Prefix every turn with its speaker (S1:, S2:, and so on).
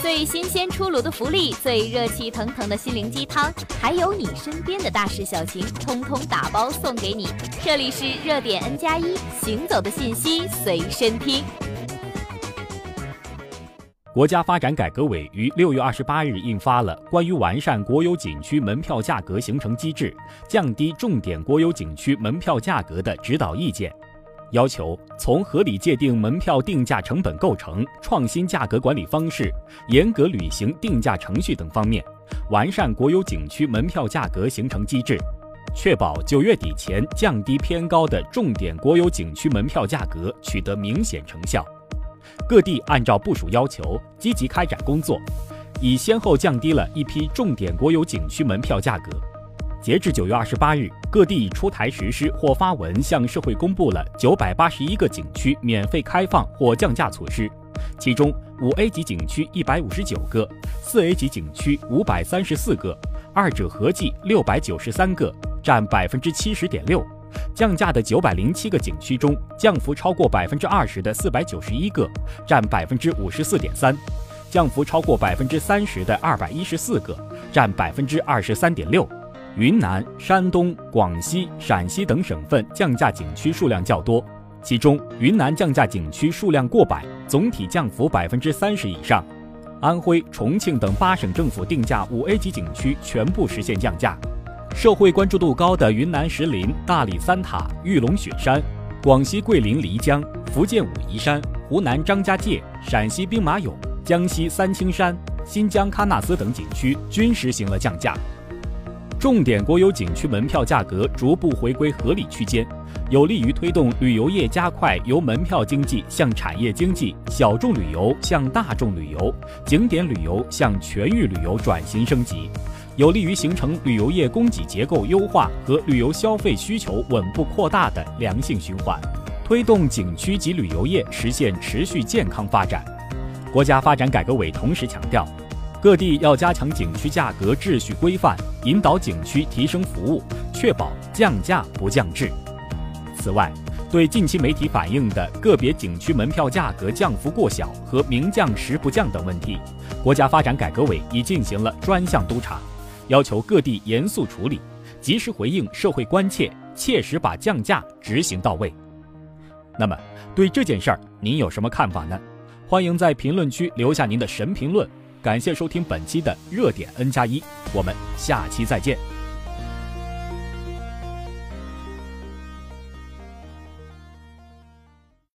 S1: 最新鲜出炉的福利，最热气腾腾的心灵鸡汤，还有你身边的大事小情，通通打包送给你。这里是热点 N 加一，行走的信息随身听。
S2: 国家发展改革委于六月二十八日印发了关于完善国有景区门票价格形成机制、降低重点国有景区门票价格的指导意见。要求从合理界定门票定价成本构成、创新价格管理方式、严格履行定价程序等方面，完善国有景区门票价格形成机制，确保九月底前降低偏高的重点国有景区门票价格取得明显成效。各地按照部署要求，积极开展工作，已先后降低了一批重点国有景区门票价格。截至九月二十八日，各地已出台实施或发文向社会公布了九百八十一个景区免费开放或降价措施，其中五 A 级景区一百五十九个，四 A 级景区五百三十四个，二者合计六百九十三个，占百分之七十点六。降价的九百零七个景区中，降幅超过百分之二十的四百九十一个，占百分之五十四点三；降幅超过百分之三十的二百一十四个，占百分之二十三点六。云南、山东、广西、陕西等省份降价景区数量较多，其中云南降价景区数量过百，总体降幅百分之三十以上。安徽、重庆等八省政府定价五 A 级景区全部实现降价。社会关注度高的云南石林、大理三塔、玉龙雪山，广西桂林漓江、福建武夷山、湖南张家界、陕西兵马俑、江西三清山、新疆喀纳斯等景区均实行了降价。重点国有景区门票价格逐步回归合理区间，有利于推动旅游业加快由门票经济向产业经济、小众旅游向大众旅游、景点旅游向全域旅游转型升级，有利于形成旅游业供给结构优化和旅游消费需求稳步扩大的良性循环，推动景区及旅游业实现持续健康发展。国家发展改革委同时强调。各地要加强景区价格秩序规范，引导景区提升服务，确保降价不降质。此外，对近期媒体反映的个别景区门票价格降幅过小和名降实不降等问题，国家发展改革委已进行了专项督查，要求各地严肃处理，及时回应社会关切，切实把降价执行到位。那么，对这件事儿您有什么看法呢？欢迎在评论区留下您的神评论。感谢收听本期的热点 N 加一，我们下期再见。